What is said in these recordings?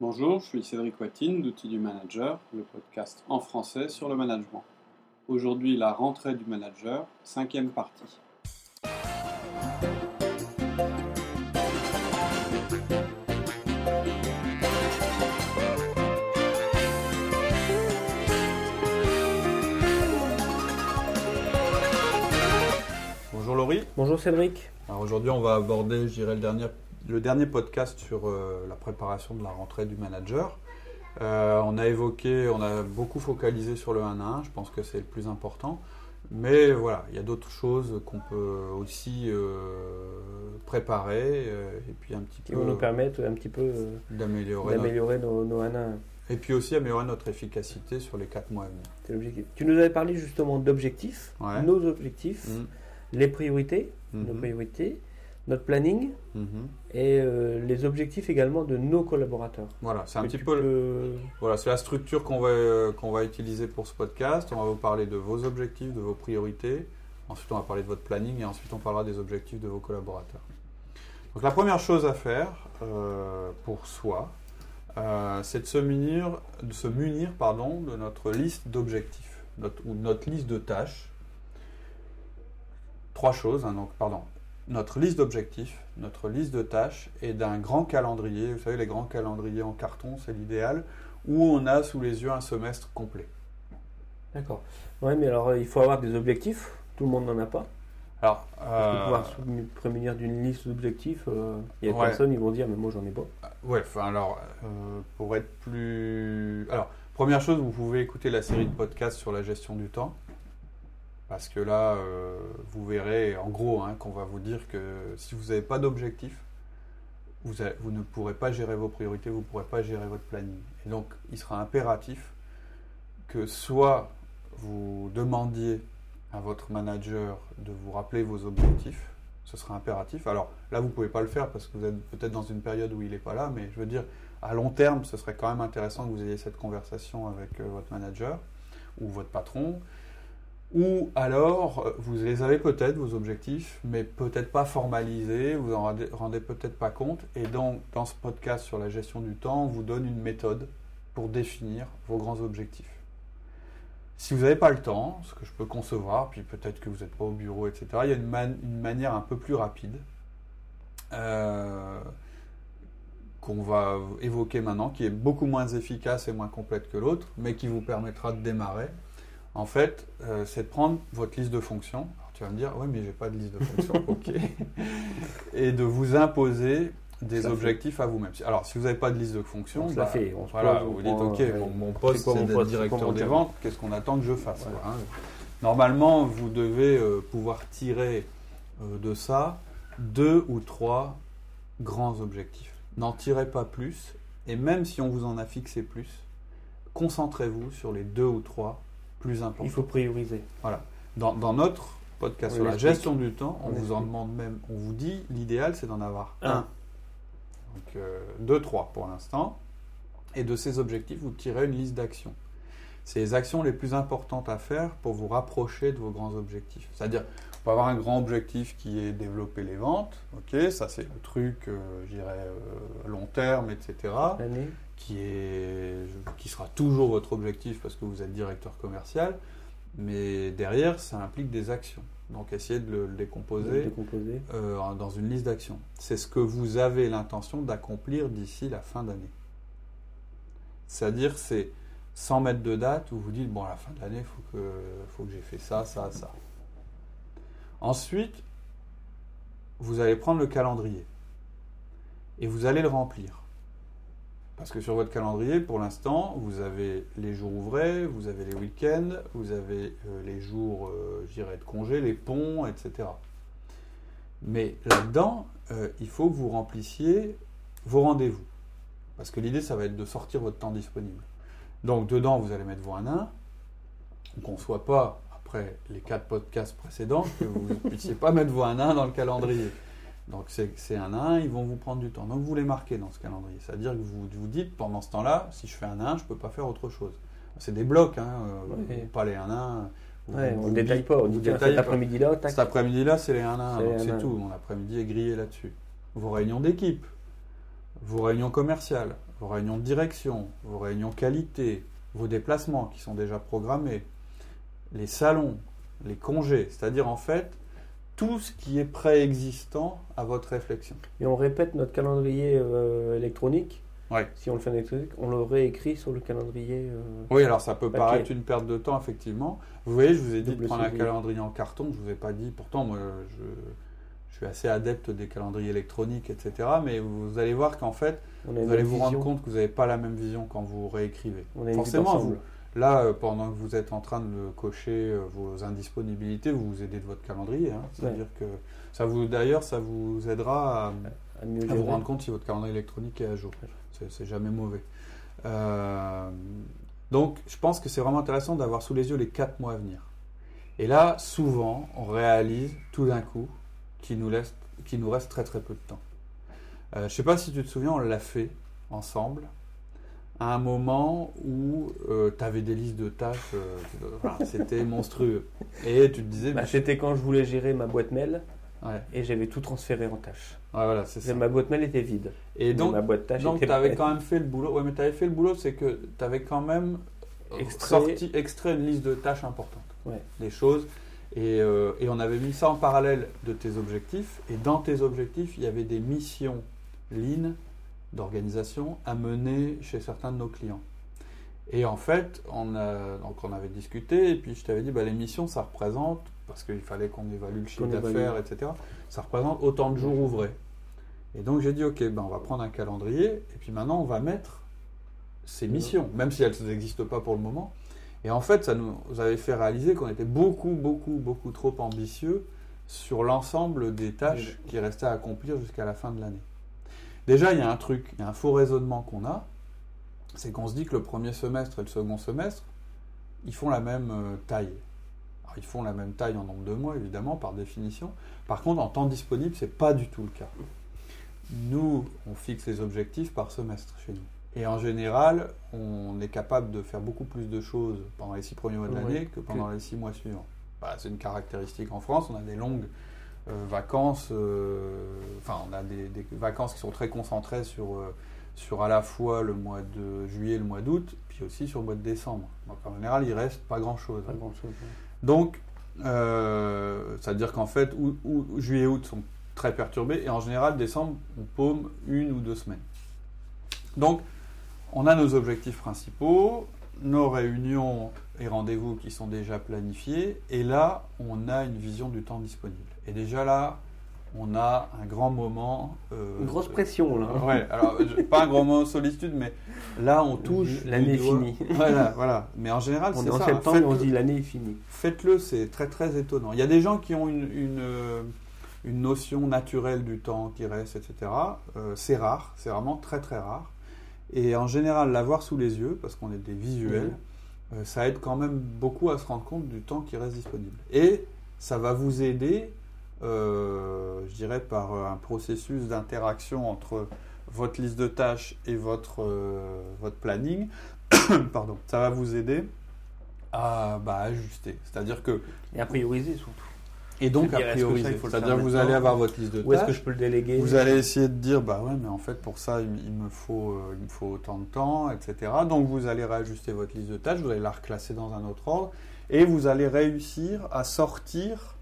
Bonjour, je suis Cédric Watine d'Outils du Manager, le podcast en français sur le management. Aujourd'hui, la rentrée du manager, cinquième partie. Bonjour Laurie. Bonjour Cédric. Alors aujourd'hui, on va aborder, je dirais, le dernier, le dernier podcast sur euh, la préparation de la rentrée du manager. Euh, on a évoqué, on a beaucoup focalisé sur le 1 à 1, je pense que c'est le plus important. Mais voilà, il y a d'autres choses qu'on peut aussi euh, préparer et puis un petit Qui peu vont nous permettre un petit peu d'améliorer. notre- d'améliorer nos, nos 1 à 1. Et puis aussi améliorer notre efficacité sur les 4 mois à venir. C'est l'objectif. Tu nous avais parlé justement d'objectifs, Ouais. nos objectifs, Mhm. les priorités, Mhm. nos priorités, notre planning Mhm. et euh, les objectifs également de nos collaborateurs. Voilà, c'est un petit peu. peux- Voilà, c'est la structure qu'on va, euh, qu'on va utiliser pour ce podcast. On va vous parler de vos objectifs, de vos priorités. Ensuite, on va parler de votre planning et ensuite, on parlera des objectifs de vos collaborateurs. Donc, la première chose à faire euh, pour soi, c'est de se munir, de se munir pardon, de notre liste d'objectifs notre, ou de notre liste de tâches. Trois choses, hein, donc, pardon. Notre liste d'objectifs, notre liste de tâches et d'un grand calendrier. Vous savez, les grands calendriers en carton, c'est l'idéal, où on a sous les yeux un semestre complet. D'accord. Ouais, mais alors euh, il faut avoir des objectifs. Tout le monde n'en a pas. Alors, euh, pouvoir se mu- prémunir d'une liste d'objectifs, euh, il y a Ouais. personne, ils vont dire, mais moi j'en ai pas. ouais, enfin, alors, euh, pour être plus. Alors, première chose, vous pouvez écouter la série de podcasts sur la gestion du temps. Parce que là, euh, vous verrez en gros hein, qu'on va vous dire que si vous n'avez pas d'objectif, vous, ne pourrez pas gérer vos priorités, vous ne pourrez pas gérer votre planning. Et donc, il sera impératif que soit vous demandiez à votre manager de vous rappeler vos objectifs, ce sera impératif. Alors là, vous ne pouvez pas le faire parce que vous êtes peut-être dans une période où il n'est pas là, mais je veux dire, à long terme, ce serait quand même intéressant que vous ayez cette conversation avec euh, votre manager ou votre patron. Ou alors, euh, vous les avez peut-être, vos objectifs, mais peut-être pas formalisés, vous en rendez, peut-être pas compte. Et donc, dans ce podcast sur la gestion du temps, on vous donne une méthode pour définir vos grands objectifs. Si vous n'avez pas le temps, ce que je peux concevoir, puis peut-être que vous n'êtes pas au bureau, etc., il y a une manière un peu plus rapide euh, qu'on va évoquer maintenant, qui est beaucoup moins efficace et moins complète que l'autre, mais qui vous permettra de démarrer. En fait, euh, c'est de prendre votre liste de fonctions. Alors, tu vas me dire, oui, mais j'ai pas de liste de fonctions, ok. Et de vous imposer des Ça fait. objectifs à vous-même. Alors, si vous n'avez pas de liste de fonctions, bah, fait, on voilà, pose, vous dites, ok, euh, mon, mon poste, c'est d'être directeur des ventes. Qu'est-ce qu'on attend que je fasse Voilà. hein. Normalement, vous devez euh, pouvoir tirer euh, de ça deux ou trois grands objectifs. N'en tirez pas plus, et même si on vous en a fixé plus, concentrez-vous sur les deux ou trois plus. Il faut prioriser. Voilà. Dans, dans notre podcast On sur la gestion du temps, on, On vous en demande même, on vous dit, l'idéal c'est d'en avoir Un. un. Donc euh, deux, trois pour l'instant. Et de ces objectifs, vous tirez une liste d'actions. C'est les actions les plus importantes à faire pour vous rapprocher de vos grands objectifs. C'est-à-dire, on peut avoir un grand objectif qui est développer les ventes, ok, ça c'est le truc, euh, je dirais, euh, long terme, etc L'année. Qui, est, qui sera toujours votre objectif parce que vous êtes directeur commercial, mais derrière, ça implique des actions. Donc essayez de le, le décomposer Décomposer. euh, dans une liste d'actions. C'est ce que vous avez l'intention d'accomplir d'ici la fin d'année. C'est-à-dire, c'est sans mettre de date où vous dites, bon, à la fin de l'année, il faut que, faut que j'ai fait ça, ça, ça. Ensuite, vous allez prendre le calendrier et vous allez le remplir. Parce que sur votre calendrier, pour l'instant, vous avez les jours ouvrés, vous avez les week-ends, vous avez euh, les jours, euh, je dirais, de congé, les ponts, etc. Mais là-dedans, euh, il faut que vous remplissiez vos rendez-vous. Parce que l'idée, ça va être de sortir votre temps disponible. Donc, dedans, vous allez mettre vos 1 1 qu'on ne soit pas, après les quatre podcasts précédents, que vous ne puissiez pas mettre vos 1 1 dans le calendrier. Donc c'est un 1, ils vont vous prendre du temps. Donc vous les marquez dans ce calendrier. C'est-à-dire que vous vous dites, pendant ce temps-là, si je fais un 1, je ne peux pas faire autre chose. C'est des blocs, hein, euh, pas les 1 1. Vous- Ouais, vous- on ne détaille pas. On dit cet après-midi-là. Cet après-midi-là, c'est les 1 1, C'est donc les c'est 1-1. tout. Mon après-midi est grillé là-dessus. Vos réunions d'équipe, vos réunions commerciales, vos réunions de direction, vos réunions qualité, vos déplacements qui sont déjà programmés, les salons, les congés, c'est-à-dire en fait tout ce qui est préexistant à votre réflexion. Et on répète notre calendrier euh, électronique. Ouais. Si on le fait en électronique, on le réécrit sur le calendrier. euh, Oui, alors ça peut Papier. paraître une perte de temps, effectivement. Vous voyez, je vous ai dit de prendre un calendrier en carton, je vous ai pas dit, pourtant moi je, je suis assez adepte des calendriers électroniques, etc. Mais vous allez voir qu'en fait, vous allez vous vision, rendre compte que vous n'avez pas la même vision quand vous réécrivez. On Forcément, vous, là, euh, pendant que vous êtes en train de cocher euh, vos indisponibilités, vous vous aidez de votre calendrier. hein. C'est-à-dire que ça vous, d'ailleurs, ça vous aidera à, à mieux à gérer. vous rendre compte si votre calendrier électronique est à jour. C'est c'est jamais mauvais. Euh, donc, je pense que c'est vraiment intéressant d'avoir sous les yeux les quatre mois à venir. Et là, souvent, on réalise tout d'un coup qu'il nous, laisse- qu'il nous reste très très peu de temps. Euh, je ne sais pas si tu te souviens, on l'a fait ensemble à un moment où tu avais des listes de tâches, euh, c'était monstrueux. Et tu te disais, Bah, C'était quand je voulais gérer ma boîte mail ouais, et j'avais tout transféré en tâches. ouais, voilà, c'est ça. Ma boîte mail était vide. Et donc, ma boîte tâches Donc, était tu avais quand même fait le boulot. Ouais, mais tu avais fait le boulot, c'est que tu avais quand même euh, Extrait. sorti, extrait une liste de tâches importantes. Ouais. Des choses. Et, euh, et on avait mis ça en parallèle de tes objectifs. Et dans tes objectifs, il y avait des missions lean d'organisation à mener chez certains de nos clients. Et en fait, on, a, donc on avait discuté, et puis je t'avais dit, bah, les missions, ça représente, parce qu'il fallait qu'on évalue le chiffre d'affaires, etc., ça représente autant de jours ouvrés. Et donc j'ai dit, ok, ben, on va prendre un calendrier, et puis maintenant on va mettre ces missions, même si elles n'existent pas pour le moment. Et en fait, ça nous avait fait réaliser qu'on était beaucoup, beaucoup, beaucoup trop ambitieux sur l'ensemble des tâches qui restaient à accomplir jusqu'à la fin de l'année. Déjà, il y a un truc, il y a un faux raisonnement qu'on a, c'est qu'on se dit que le premier semestre et le second semestre, ils font la même euh, taille. Alors, ils font la même taille en nombre de mois, évidemment, par définition. Par contre, en temps disponible, c'est pas du tout le cas. Nous, on fixe les objectifs par semestre chez nous. Et en général, on est capable de faire beaucoup plus de choses pendant les six premiers mois de Oui, l'année que pendant les six mois suivants. Bah, c'est une caractéristique en France. On a des longues vacances, euh, enfin, on a des, des vacances qui sont très concentrées sur, euh, sur à la fois le mois de juillet et le mois d'août, puis aussi sur le mois de décembre. Donc en général, il reste pas grand-chose. Grand-chose. Donc, euh, c'est-à-dire qu'en fait, juillet et août sont très perturbés, et en général, décembre, on paume une ou deux semaines. Donc, on a nos objectifs principaux, nos réunions et rendez-vous qui sont déjà planifiés, et là, on a une vision du temps disponible. Et déjà là, on a un grand moment. euh, Une grosse pression là. Ouais, alors pas un grand moment de solitude, mais là on touche. L'année est finie. Voilà, voilà. Mais en général, c'est est en ça. septembre on dit l'année est finie. Faites-le, c'est très très étonnant. Il y a des gens qui ont une, une, euh, une notion naturelle du temps qui reste, etc. Euh, c'est rare, c'est vraiment très très rare. Et en général, l'avoir sous les yeux, parce qu'on est des visuels. Euh, ça aide quand même beaucoup à se rendre compte du temps qui reste disponible. Et ça va vous aider, euh, je dirais, par euh, un processus d'interaction entre votre liste de tâches et votre, votre planning. Pardon. Ça va vous aider à bah, ajuster. C'est-à-dire que Et à prioriser surtout. Et donc à prioriser. C'est-à-dire que vous allez avoir votre liste de Où est-ce que tâches. je peux le déléguer Vous allez essayer de dire, bah ouais, mais en fait, pour ça, il, il me faut, euh, il me faut autant de temps, etc. Donc, vous allez réajuster votre liste de tâches, vous allez la reclasser dans un autre ordre, et vous allez réussir à sortir,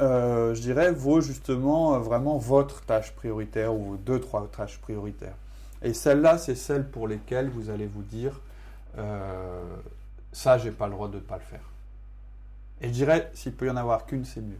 euh, je dirais, vos, justement, euh, vraiment votre tâche prioritaire, ou vos deux, trois tâches prioritaires. Et celles-là, c'est celles pour lesquelles vous allez vous dire, euh, ça, j'ai pas le droit de ne pas le faire. Et je dirais, s'il peut y en avoir qu'une, c'est mieux.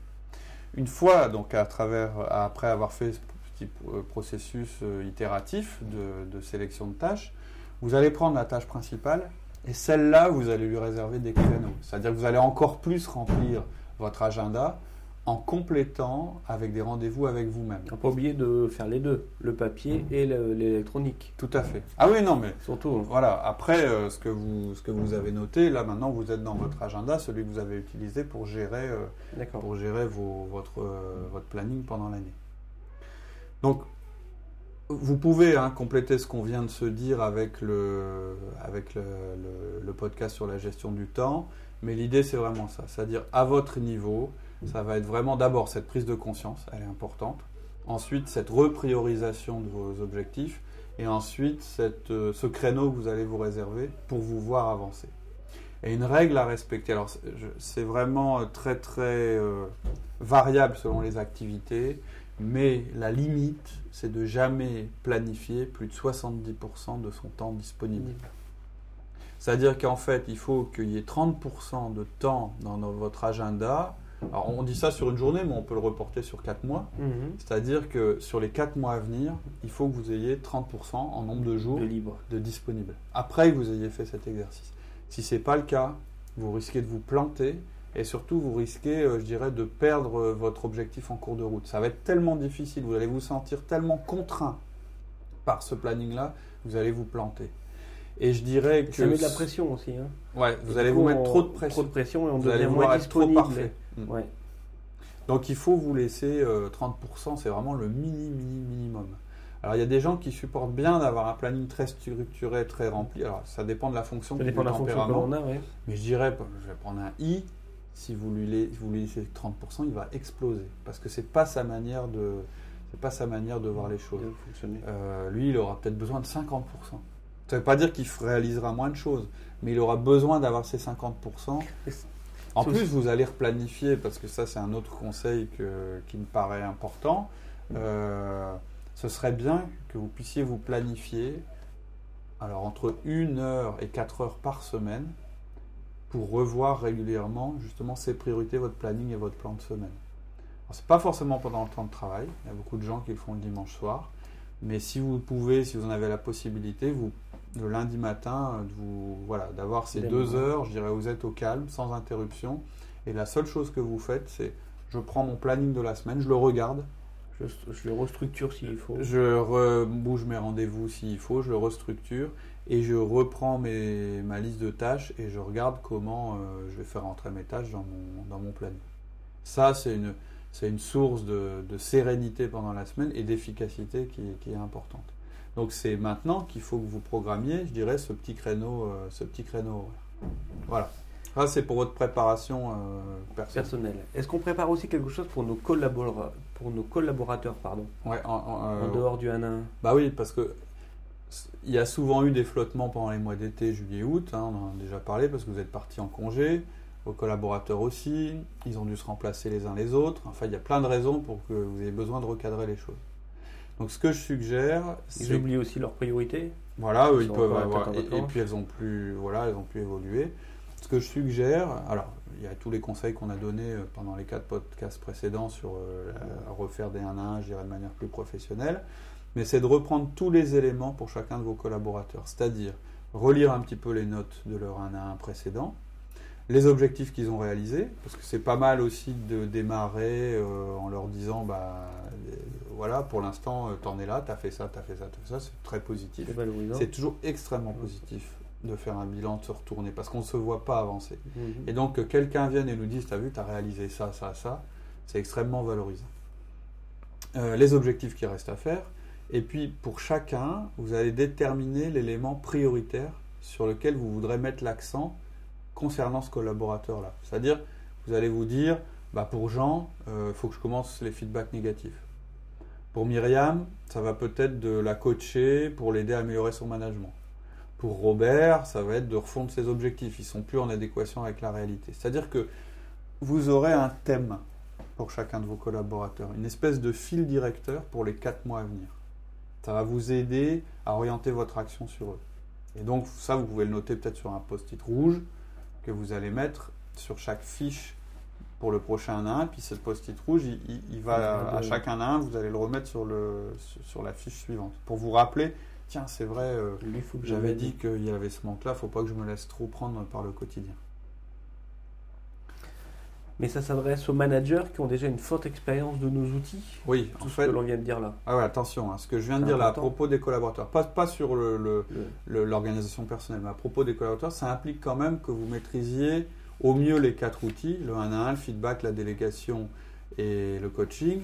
Une fois, donc à travers, après avoir fait ce petit euh, processus euh, itératif de, de sélection de tâches, vous allez prendre la tâche principale et celle-là, vous allez lui réserver des créneaux. C'est-à-dire que vous allez encore plus remplir votre agenda en complétant avec des rendez-vous avec vous-même. Pas oublier de faire les deux, le papier et le- l'électronique. Tout à fait. Ah oui, non, mais Surtout. voilà. Après, euh, ce, que vous, ce que vous avez noté, là maintenant, vous êtes dans votre agenda, celui que vous avez utilisé pour gérer euh, pour gérer vos- votre, euh, votre planning pendant l'année. Donc, vous pouvez hein, compléter ce qu'on vient de se dire avec, le, avec le, le- le podcast sur la gestion du temps, mais l'idée c'est vraiment ça, c'est-à-dire à votre niveau, ça va être vraiment d'abord cette prise de conscience, elle est importante, ensuite cette repriorisation de vos objectifs, et ensuite cette, euh, ce créneau que vous allez vous réserver pour vous voir avancer. Et une règle à respecter, alors c'est- vraiment euh, très très euh, variable selon les activités, mais la limite c'est de jamais planifier plus de 70% de son temps disponible. C'est-à-dire qu'en fait, il faut qu'il y ait 30% de temps dans votre agenda. Alors, on dit ça sur une journée, mais on peut le reporter sur 4 mois. Mhm. C'est-à-dire que sur les 4 mois à venir, il faut que vous ayez 30% en nombre de jours De libre. de disponibles. Après que vous ayez fait cet exercice. Si ce n'est pas le cas, vous risquez de vous planter et surtout vous risquez, euh, je dirais, de perdre euh, votre objectif en cours de route. Ça va être tellement difficile, vous allez vous sentir tellement contraint par ce planning-là, vous allez vous planter. Et je dirais que... Ça met de la pression aussi. Hein. Ouais, vous Et allez vous mettre on- trop de pression. Trop de pression et on Vous allez devient moins être trop disponible. parfait. Mm. Ouais. Donc il faut vous laisser euh, 30%, c'est vraiment le mini, mini, minimum. Alors il y a des gens qui supportent bien d'avoir un planning très structuré, très rempli. Alors ça dépend de la fonction, Ça dépend de la fonction que tempérament. l'on a, ouais. Mais je dirais, je vais prendre un I, si vous lui, lai- vous lui laissez 30%, il va exploser. Parce que c'est pas sa manière de, c'est pas sa manière de voir les choses. Euh, lui, il aura peut-être besoin de 50%. Ça ne veut pas dire qu'il réalisera moins de choses, mais il aura besoin d'avoir ces 50%. Et c'est- En plus, vous allez replanifier, parce que ça, c'est un autre conseil que- qui me paraît important. Euh, ce serait bien que vous puissiez vous planifier alors entre 1 heure et 4 heures par semaine pour revoir régulièrement justement ces priorités, votre planning et votre plan de semaine. Alors, c'est pas forcément pendant le temps de travail, il y a beaucoup de gens qui le font le dimanche soir, mais si vous pouvez, si vous en avez la possibilité, vous le lundi matin, euh, vous voilà, d'avoir ces deux heures, je dirais, vous êtes au calme, sans interruption, et la seule chose que vous faites, c'est je prends mon planning de la semaine, je le regarde, Je, je le restructure s'il faut. je re- bouge mes rendez-vous s'il faut, je le restructure et je reprends mes, ma liste de tâches et je regarde comment euh, je vais faire entrer mes tâches dans mon, dans mon planning. Ça, c'est une, source de, de sérénité pendant la semaine et d'efficacité qui, qui est importante. Donc c'est maintenant qu'il faut que vous programmiez, je dirais, ce petit créneau, euh, ce petit créneau horaire. Voilà. Ça, c'est pour votre préparation euh, personnelle. Personnel. Est-ce qu'on prépare aussi quelque chose pour nos, collabora- pour nos collaborateurs pardon, Ouais, en- en- en euh, dehors du 1 à 1 Bah oui, parce que il y a souvent eu des flottements pendant les mois d'été, juillet, août. hein, on en a déjà parlé parce que vous êtes partis en congé. Vos collaborateurs aussi, ils ont dû se remplacer les uns les autres. Enfin, il y a plein de raisons pour que vous ayez besoin de recadrer les choses. Donc, ce que je suggère, Ils oublient aussi leurs priorités. voilà, eux, Ils ils peuvent avoir. Et, puis elles ont plus, voilà, elles ont pu évoluer. Ce que je suggère, alors il y a tous les conseils qu'on a donnés euh, pendant les quatre podcasts précédents sur euh, la- refaire des 1 à 1, je dirais de manière plus professionnelle, mais c'est de reprendre tous les éléments pour chacun de vos collaborateurs, c'est-à-dire relire un petit peu les notes de leur 1 à 1 précédent, les objectifs qu'ils ont réalisés, parce que c'est pas mal aussi de démarrer euh, en leur disant, bah voilà, pour l'instant, euh, t'en es là, t'as fait ça, t'as fait ça, t'as fait ça, c'est très positif. C'est toujours extrêmement positif de faire un bilan, de se retourner, parce qu'on ne se voit pas avancer. Mhm. Et donc que quelqu'un vienne et nous dise, t'as vu, t'as réalisé ça, ça, ça, c'est extrêmement valorisant. Euh, les objectifs qui restent à faire, et puis pour chacun, vous allez déterminer l'élément prioritaire sur lequel vous voudrez mettre l'accent concernant ce collaborateur-là. C'est-à-dire, vous allez vous dire, bah pour Jean, il faut que je commence les feedbacks négatifs. Pour Myriam, ça va peut-être de la coacher pour l'aider à améliorer son management. Pour Robert, ça va être de refondre ses objectifs. Ils sont plus en adéquation avec la réalité. C'est-à-dire que vous aurez un thème pour chacun de vos collaborateurs, une espèce de fil directeur pour les quatre mois à venir. Ça va vous aider à orienter votre action sur eux. Et donc ça, vous pouvez le noter peut-être sur un post-it rouge que vous allez mettre sur chaque fiche pour le prochain 1 à 1. Puis ce post-it rouge, il, il- il va à chaque 1 à 1, vous allez le remettre sur, le, sur- la fiche suivante. Pour vous rappeler, tiens, c'est vrai, euh, j'avais dit qu'il y avait ce manque-là, faut pas que je me laisse trop prendre par le quotidien. Mais ça s'adresse aux managers qui ont déjà une forte expérience de nos outils. Oui, Tout en ce fait, que l'on vient de dire là. ah ouais, attention, hein, ce que je viens de dire là à propos des collaborateurs, pas, pas sur le- le, Le- le- l'organisation personnelle, mais à propos des collaborateurs, ça implique quand même que vous maîtrisiez au mieux les quatre outils, le 1 à 1, le feedback, la délégation et le coaching.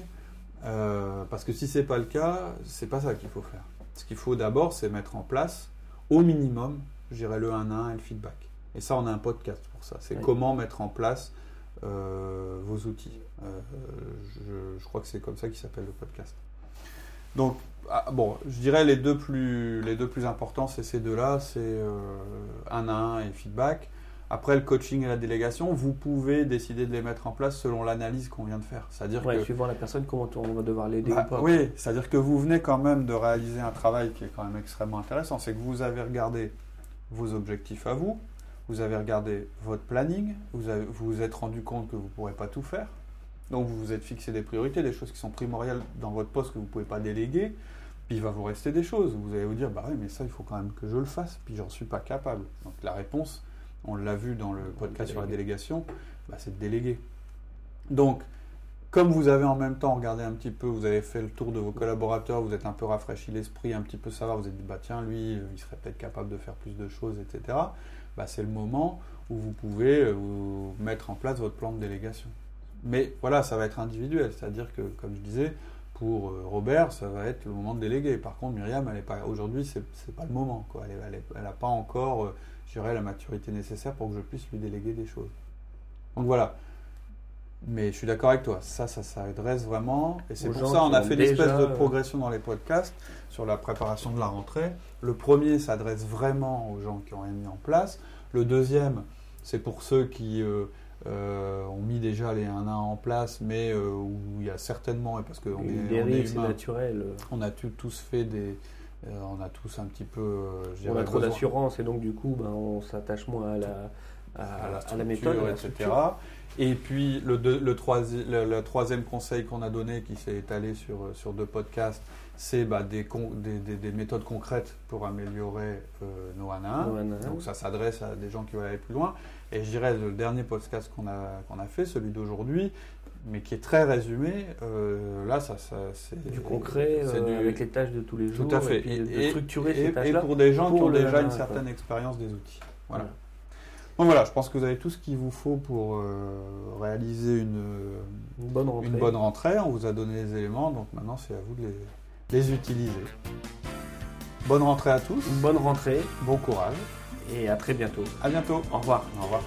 Euh, parce que si c'est pas le cas, c'est pas ça qu'il faut faire. Ce qu'il faut d'abord, c'est mettre en place au minimum, je dirais le 1 à 1 et le feedback. Et ça, on a un podcast pour ça. C'est Oui. comment mettre en place euh, vos outils. Euh, je, je crois que c'est comme ça qu'il s'appelle le podcast. Donc, ah, bon, je dirais les deux plus, les deux plus importants, c'est ces deux-là, c'est euh, un à un et feedback. Après, le coaching et la délégation, vous pouvez décider de les mettre en place selon l'analyse qu'on vient de faire. C'est-à-dire Ouais, que suivant la personne, comment on va devoir l'aider bah, ou pas. oui, c'est-à-dire que vous venez quand même de réaliser un travail qui est quand même extrêmement intéressant. C'est que vous avez regardé vos objectifs à vous, vous avez regardé votre planning, vous avez- vous vous êtes rendu compte que vous ne pourrez pas tout faire. Donc vous vous êtes fixé des priorités, des choses qui sont primordiales dans votre poste que vous ne pouvez pas déléguer. Puis il va vous rester des choses. Vous allez vous dire, bah oui, mais ça, il faut quand même que je le fasse, puis j'en suis pas capable. Donc la réponse, on l'a vu dans le podcast sur la délégation, bah, c'est de déléguer. Donc, comme vous avez en même temps regardé un petit peu, vous avez fait le tour de vos collaborateurs, vous êtes un peu rafraîchi l'esprit, un petit peu savoir, vous êtes dit, bah tiens, lui, euh, il serait peut-être capable de faire plus de choses, etc. Bah, c'est le moment où vous pouvez euh, vous mettre en place votre plan de délégation. Mais voilà, ça va être individuel, c'est-à-dire que, comme je disais, pour euh, Robert, ça va être le moment de déléguer. Par contre, Myriam, elle est pas aujourd'hui, c'est c'est pas le moment. Quoi. Elle n'a pas encore, dirais, la maturité nécessaire pour que je puisse lui déléguer des choses. Donc voilà. Mais je suis d'accord avec toi, ça, ça s'adresse vraiment. Et c'est pour ça on a fait l'espèce de euh, progression dans les podcasts sur la préparation de la rentrée. Le premier s'adresse vraiment aux gens qui ont rien mis en place. Le deuxième, c'est pour ceux qui euh, euh, ont mis déjà les 1 1 en place, mais euh, où il y a certainement, et parce qu'on est, on est humain, naturel. on a tous fait des. Euh, on a tous un petit peu. euh, On a trop d'assurance et donc du coup, ben, on s'attache moins à la, à, à la, à la méthode, à la etc. Et puis le, deux- le, le- le troisième conseil qu'on a donné, qui s'est étalé sur, sur deux podcasts, c'est bah, des, des, des- des méthodes concrètes pour améliorer euh, nos 1 à 1. Nos 1 à 1. Donc ça s'adresse à des gens qui veulent aller plus loin. Et je dirais le dernier podcast qu'on a, qu'on a fait, celui d'aujourd'hui, mais qui est très résumé, euh, là ça, ça c'est Du concret, euh, du- avec les tâches de tous les jours. tout à fait. Et, puis de- structurer et- ces et pour des gens qui ont déjà une certaine expérience des outils. Voilà. Donc voilà, je pense que vous avez tout ce qu'il vous faut pour euh, réaliser une, Une bonne rentrée. une bonne rentrée. On vous a donné les éléments, donc maintenant c'est à vous de les, les utiliser. Bonne rentrée à tous, Une bonne rentrée bon courage, et à très bientôt. à bientôt. Au revoir. Au revoir.